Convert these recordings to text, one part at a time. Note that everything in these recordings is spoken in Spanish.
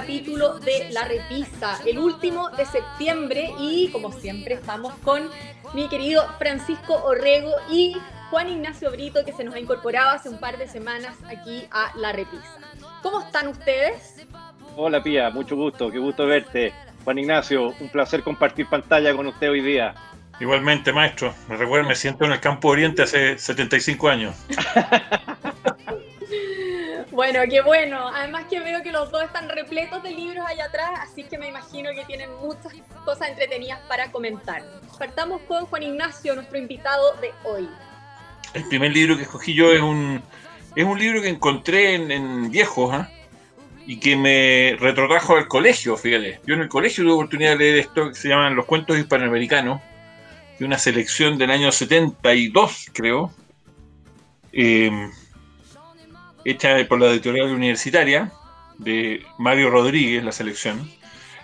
capítulo de La Repisa, el último de septiembre y como siempre estamos con mi querido Francisco Orrego y Juan Ignacio Brito que se nos ha incorporado hace un par de semanas aquí a La Repisa. ¿Cómo están ustedes? Hola Pía, mucho gusto, qué gusto verte. Juan Ignacio, un placer compartir pantalla con usted hoy día. Igualmente, maestro. Me recuerdo, me siento en el campo oriente hace 75 años. Bueno, qué bueno. Además que veo que los dos están repletos de libros allá atrás, así que me imagino que tienen muchas cosas entretenidas para comentar. Partamos con Juan Ignacio, nuestro invitado de hoy. El primer libro que escogí yo es un, es un libro que encontré en, en viejos ¿ah? y que me retrotrajo al colegio, fíjate. Yo en el colegio tuve oportunidad de leer esto que se llaman Los Cuentos Hispanoamericanos, de una selección del año 72, creo. Eh, hecha por la editorial universitaria de Mario Rodríguez, la selección.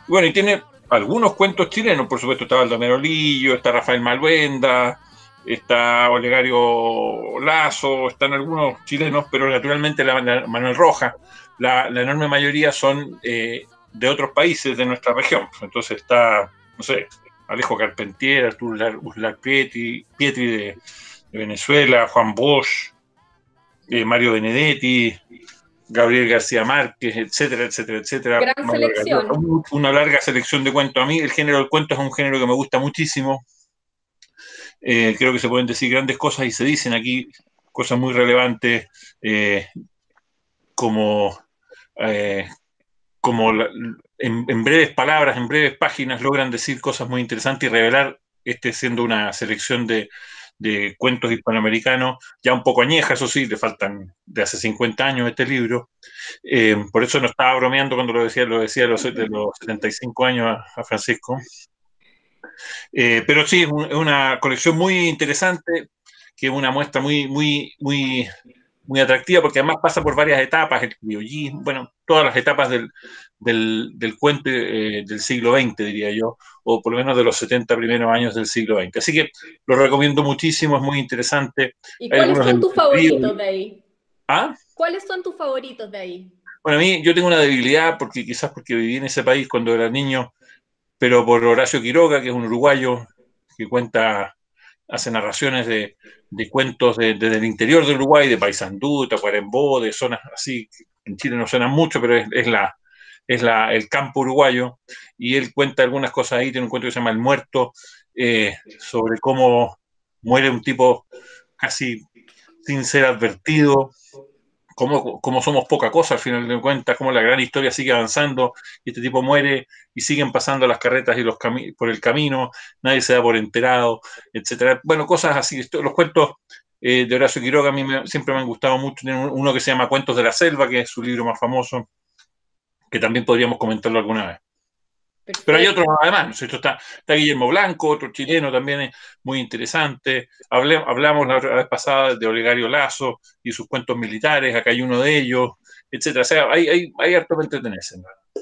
Bueno, y tiene algunos cuentos chilenos, por supuesto, está Baldomero Lillo, está Rafael Malvenda, está Olegario Lazo, están algunos chilenos, pero naturalmente la, Manuel Roja, la, enorme mayoría son eh, de otros países de nuestra región. Entonces está, no sé, Alejo Carpentier, Arturo Uslar Pietri, Pietri de Venezuela, Juan Bosch, eh, Mario Benedetti, Gabriel García Márquez, etcétera, etcétera, etcétera. Gran selección. Una larga selección de cuentos. A mí el género del cuento es un género que me gusta muchísimo. Eh, creo que se pueden decir grandes cosas y se dicen aquí cosas muy relevantes eh, como, como en, breves palabras, en breves páginas logran decir cosas muy interesantes y revelar, este siendo una selección de, de cuentos hispanoamericanos, ya un poco añeja, eso sí, le faltan de hace 50 años este libro. Eh, por eso no estaba bromeando cuando lo decía, lo decía de los, de los 75 años a, Francisco. Eh, pero sí, es, una colección muy interesante, que es una muestra muy, muy, muy, muy atractiva, porque además pasa por varias etapas, el criollismo, bueno, todas las etapas del, del, del cuento eh, del siglo XX, diría yo, o por lo menos de los 70 primeros años del siglo XX. Así que lo recomiendo muchísimo, es muy interesante. ¿Y cuáles son tus favoritos de ahí? ¿Ah? ¿Cuáles son tus favoritos de ahí? Bueno, a mí yo tengo una debilidad, porque quizás porque viví en ese país cuando era niño, pero por Horacio Quiroga, que es un uruguayo que cuenta, hace narraciones de, de cuentos desde el interior de Uruguay, de Paysandú, Tacuarembó, de zonas así, en Chile no suenan mucho, pero es, la, es la, el campo uruguayo, y él cuenta algunas cosas ahí, tiene un cuento que se llama El Muerto, eh, sobre cómo muere un tipo casi sin ser advertido, cómo, somos poca cosa al final de cuentas, cómo la gran historia sigue avanzando y este tipo muere y siguen pasando las carretas y los por el camino, nadie se da por enterado, etcétera. Bueno, cosas así. los cuentos eh, de Horacio Quiroga a mí siempre me han gustado mucho. Tiene uno que se llama Cuentos de la Selva, que es su libro más famoso, que también podríamos comentarlo alguna vez. Pero hay otros además, Esto está, está, Guillermo Blanco, otro chileno también muy interesante. hablamos la vez pasada de Olegario Lazo y sus cuentos militares, acá hay uno de ellos, etcétera. O sea, hay, hay, hay harto para entretenerse.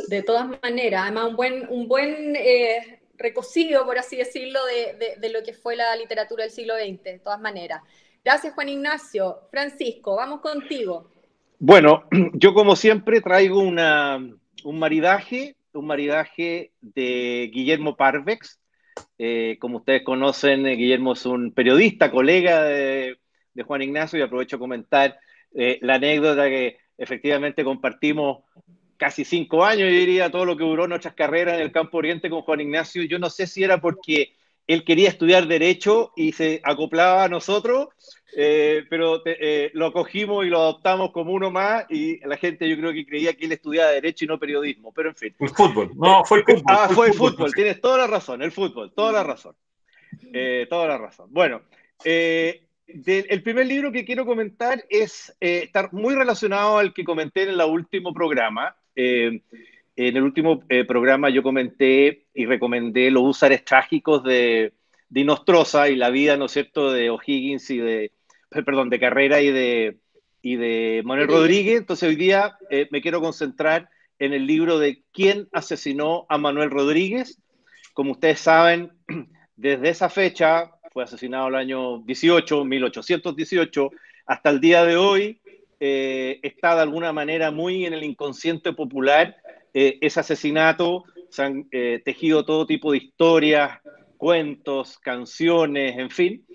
De todas maneras, además un buen, un buen eh, recocido, por así decirlo, de, de, de, lo que fue la literatura del siglo XX, de todas maneras. Gracias, Juan Ignacio. Francisco, vamos contigo. Bueno, yo como siempre traigo una, un maridaje un maridaje de Guillermo Parvex. Eh, como ustedes conocen, eh, Guillermo es un periodista, colega de, Juan Ignacio, y aprovecho a comentar eh, la anécdota que efectivamente compartimos casi cinco años, yo diría, todo lo que duró nuestras carreras en el campo oriente con Juan Ignacio. Yo no sé si era porque él quería estudiar derecho y se acoplaba a nosotros, eh, pero eh, lo acogimos y lo adoptamos como uno más y la gente yo creo que creía que él estudiaba derecho y no periodismo, pero en fin. El fútbol, no, fue el fútbol. Ah, fue el fútbol, tienes toda la razón, el fútbol, toda la razón. Eh, toda la razón. Bueno, el primer libro que quiero comentar es estar muy relacionado al que comenté en el último programa. En el último eh, programa yo comenté y recomendé los usares trágicos de, de y la vida, ¿no es cierto?, de O'Higgins y de, eh, perdón, de Carrera y de, y de Manuel Rodríguez. Entonces hoy día eh, me quiero concentrar en el libro de ¿Quién asesinó a Manuel Rodríguez? Como ustedes saben, desde esa fecha, fue asesinado el año 18, 1818, hasta el día de hoy, está de alguna manera muy en el inconsciente popular ese asesinato, se han tejido todo tipo de historias, cuentos, canciones, en fin.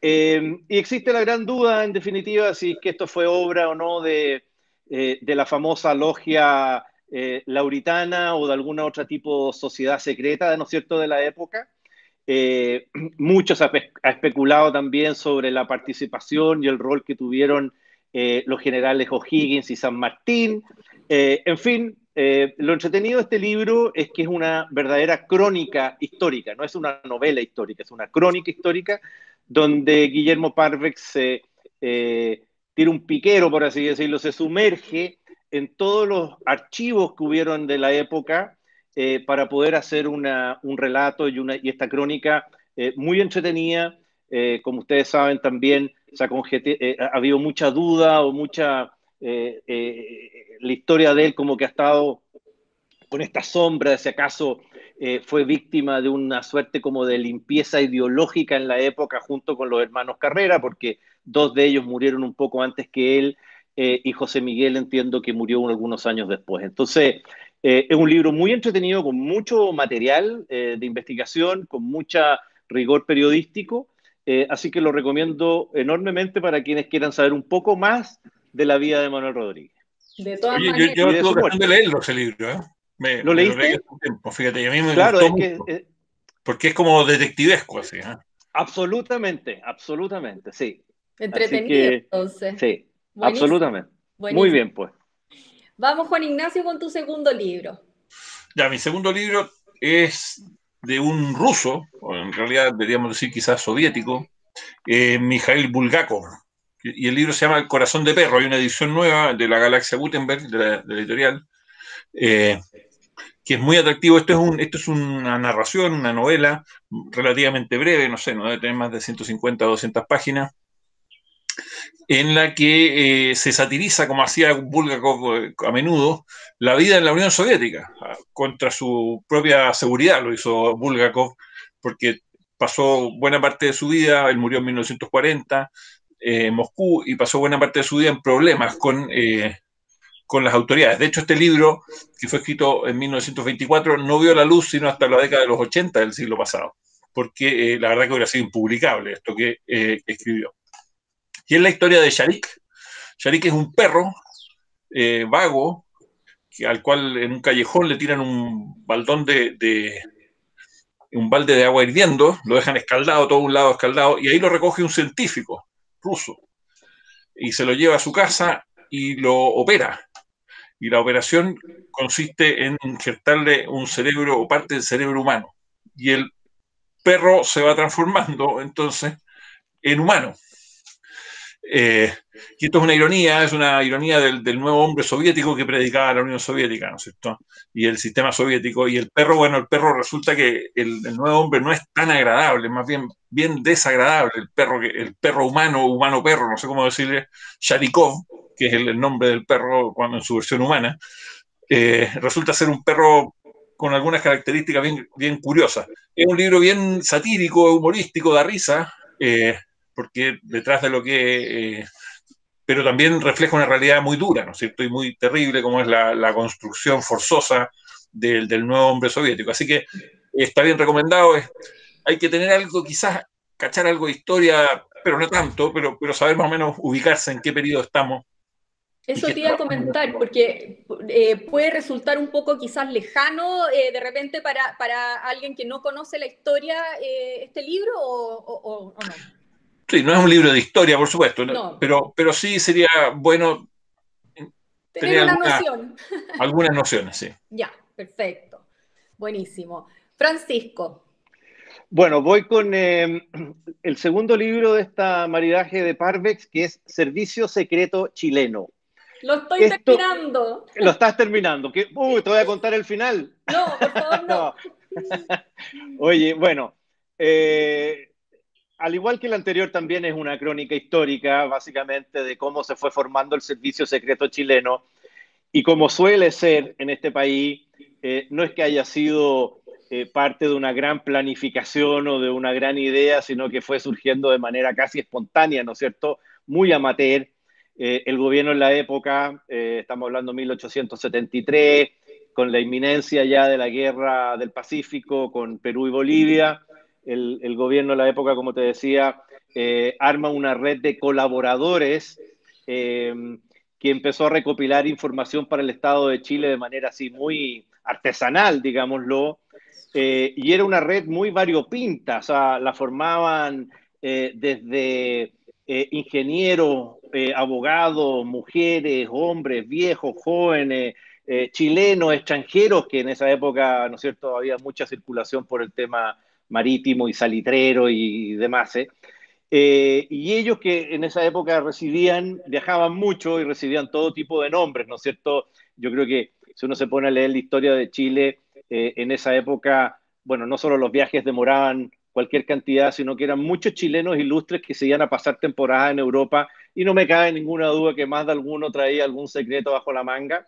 y existe la gran duda, en definitiva, si es que esto fue obra o no de, de la famosa logia eh, lauritana o de alguna otra tipo de sociedad secreta, ¿no cierto?, de la época. Eh, muchos ha, especulado también sobre la participación y el rol que tuvieron eh, los generales O'Higgins y San Martín. en fin, lo entretenido de este libro es que es una verdadera crónica histórica, no es una novela histórica, es una crónica histórica donde Guillermo Parvex se tira un piquero, por así decirlo, se sumerge en todos los archivos que hubieron de la época eh, para poder hacer un relato y, una, y esta crónica eh, muy entretenida. Eh, como ustedes saben, también ha, habido mucha duda o mucha... la historia de él como que ha estado con esta sombra si acaso fue víctima de una suerte como de limpieza ideológica en la época junto con los hermanos Carrera, porque dos de ellos murieron un poco antes que él eh, y José Miguel entiendo que murió algunos años después. Entonces, eh, es un libro muy entretenido, con mucho material eh, de investigación, con mucha rigor periodístico, así que lo recomiendo enormemente para quienes quieran saber un poco más de la vida de Manuel Rodríguez. De todas Oye, maneras. Yo, yo tuve de leerlo ese libro, ¿eh? Me, ¿Lo leíste? tiempo, fíjate, a mí me claro, gustó es que, porque es como detectivesco así. ¿eh? Absolutamente, absolutamente, sí. Entretenido, entonces. Sí. Absolutamente. Muy bien, pues. Vamos, Juan Ignacio, con tu segundo libro. Ya, mi segundo libro es de un ruso, o en realidad deberíamos decir quizás soviético, eh, Mikhail Bulgakov. Y el libro se llama El corazón de perro. Hay una edición nueva de la Galaxia Gutenberg, de la, editorial, eh, que es muy atractivo. Esto es, un, esto es una narración, una novela relativamente breve, no sé, no debe tener más de 150 o 200 páginas, en la que eh, se satiriza, como hacía Bulgakov eh, a menudo, la vida en la Unión Soviética, contra su propia seguridad, lo hizo Bulgakov, porque pasó buena parte de su vida, él murió en 1940 eh, Moscú, y pasó buena parte de su vida en problemas con, con las autoridades. De hecho, este libro, que fue escrito en 1924, no vio la luz sino hasta la década de los 80 del siglo pasado, porque la verdad que hubiera sido impublicable esto que escribió. Y es la historia de Sharik. Sharik es un perro eh, vago al cual en un callejón le tiran un baldón de, un balde de agua hirviendo, lo dejan escaldado, todo un lado escaldado, y ahí lo recoge un científico ruso y se lo lleva a su casa y lo opera. Y la operación consiste en injertarle un cerebro o parte del cerebro humano. Y el perro se va transformando entonces en humano. Eh, y esto es una ironía, es una ironía del, nuevo hombre soviético que predicaba la Unión Soviética, ¿no es cierto? Y el sistema soviético. Y el perro, bueno, el perro resulta que el, nuevo hombre no es tan agradable, más bien, bien desagradable. El perro, el perro humano, humano perro, no sé cómo decirle, Sharikov, que es el, nombre del perro cuando en su versión humana, eh, resulta ser un perro con algunas características bien, bien curiosas. Es un libro bien satírico, humorístico, da risa. Eh, porque detrás de lo que... Eh, pero también refleja una realidad muy dura, ¿no es cierto? Y muy terrible como es la, construcción forzosa del, nuevo hombre soviético. Así que está bien recomendado. hay que tener algo, quizás cachar algo de historia, pero no tanto, pero, pero saber más o menos ubicarse en qué periodo estamos. Eso te iba a comentar, porque eh, puede resultar un poco quizás lejano eh, de repente para, para, alguien que no conoce la historia este libro o, o no. Sí, no es un libro de historia, por supuesto, pero, pero sí sería bueno tener, una noción. algunas nociones, sí. Ya, perfecto. Buenísimo. Francisco. Bueno, voy con eh, el segundo libro de esta maridaje de Parvex, que es Servicio Secreto Chileno. Lo estoy terminando. Lo estás terminando. Uy, te voy a contar el final. No, por favor, no. Oye, bueno, eh, al igual que el anterior, también es una crónica histórica, básicamente, de cómo se fue formando el servicio secreto chileno. Y como suele ser en este país, eh, no es que haya sido eh, parte de una gran planificación o de una gran idea, sino que fue surgiendo de manera casi espontánea, ¿no es cierto? Muy amateur. el gobierno en la época, estamos hablando de 1873, con la inminencia ya de la guerra del Pacífico con Perú y Bolivia, el, gobierno en la época, como te decía, arma una red de colaboradores que empezó a recopilar información para el Estado de Chile de manera así muy artesanal, digámoslo, eh, y era una red muy variopinta, o sea, la formaban eh, desde eh, ingenieros, abogados, mujeres, hombres, viejos, jóvenes, chilenos, extranjeros, que en esa época, ¿no es cierto?, había mucha circulación por el tema marítimo y salitrero y demás. y ellos que en esa época residían, viajaban mucho y recibían todo tipo de nombres, ¿no es cierto? Yo creo que si uno se pone a leer la historia de Chile, eh, en esa época, bueno, no solo los viajes demoraban cualquier cantidad, sino que eran muchos chilenos ilustres que se iban a pasar temporada en Europa y no me cabe ninguna duda que más de alguno traía algún secreto bajo la manga.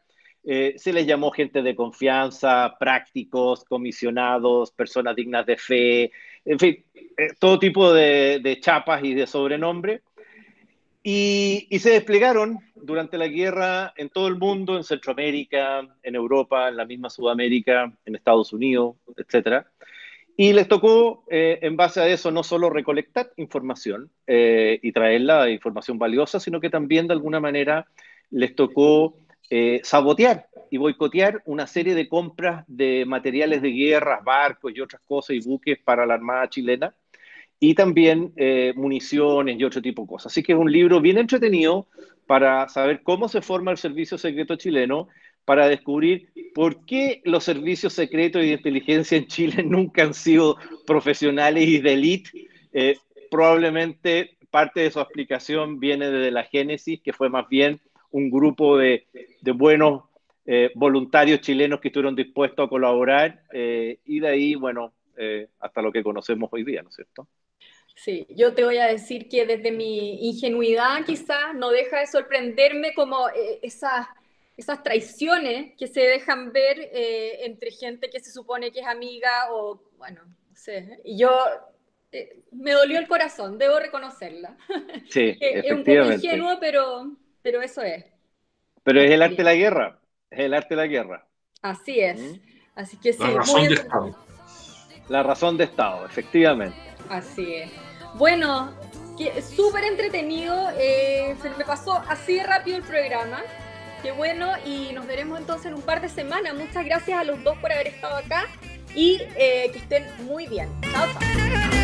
Eh, se les llamó gente de confianza, prácticos, comisionados, personas dignas de fe, en fin, eh, todo tipo de, chapas y de sobrenombre. Y, se desplegaron durante la guerra en todo el mundo, en Centroamérica, en Europa, en la misma Sudamérica, en Estados Unidos, etc. Y les tocó, eh, en base a eso, no solo recolectar información y traerla, información valiosa, sino que también de alguna manera les tocó eh, sabotear y boicotear una serie de compras de materiales de guerra, barcos y otras cosas y buques para la Armada chilena y también eh, municiones y otro tipo de cosas. Así que es un libro bien entretenido para saber cómo se forma el servicio secreto chileno, para descubrir por qué los servicios secretos y de inteligencia en Chile nunca han sido profesionales y de élite. Eh, probablemente parte de su explicación viene desde la génesis, que fue más bien un grupo de, de buenos eh, voluntarios chilenos que estuvieron dispuestos a colaborar y de ahí, bueno, hasta lo que conocemos hoy día, ¿no es cierto? Sí, yo te voy a decir que desde mi ingenuidad quizás no deja de sorprenderme como eh, esas, esas traiciones que se dejan ver eh, entre gente que se supone que es amiga o, bueno, no sé. Y yo eh, me dolió el corazón, debo reconocerla. Sí, es un poco ingenuo, pero, pero eso es. Pero es el arte de la guerra, es el arte de la guerra. Así es. ¿Mm? Así que sí, la razón de Estado. La razón de Estado, efectivamente. Así es. Bueno, súper entretenido. Eh, se me pasó así de rápido el programa. Qué bueno, y nos veremos entonces en un par de semanas. Muchas gracias a los dos por haber estado acá y eh, que estén muy bien. Chao, chao.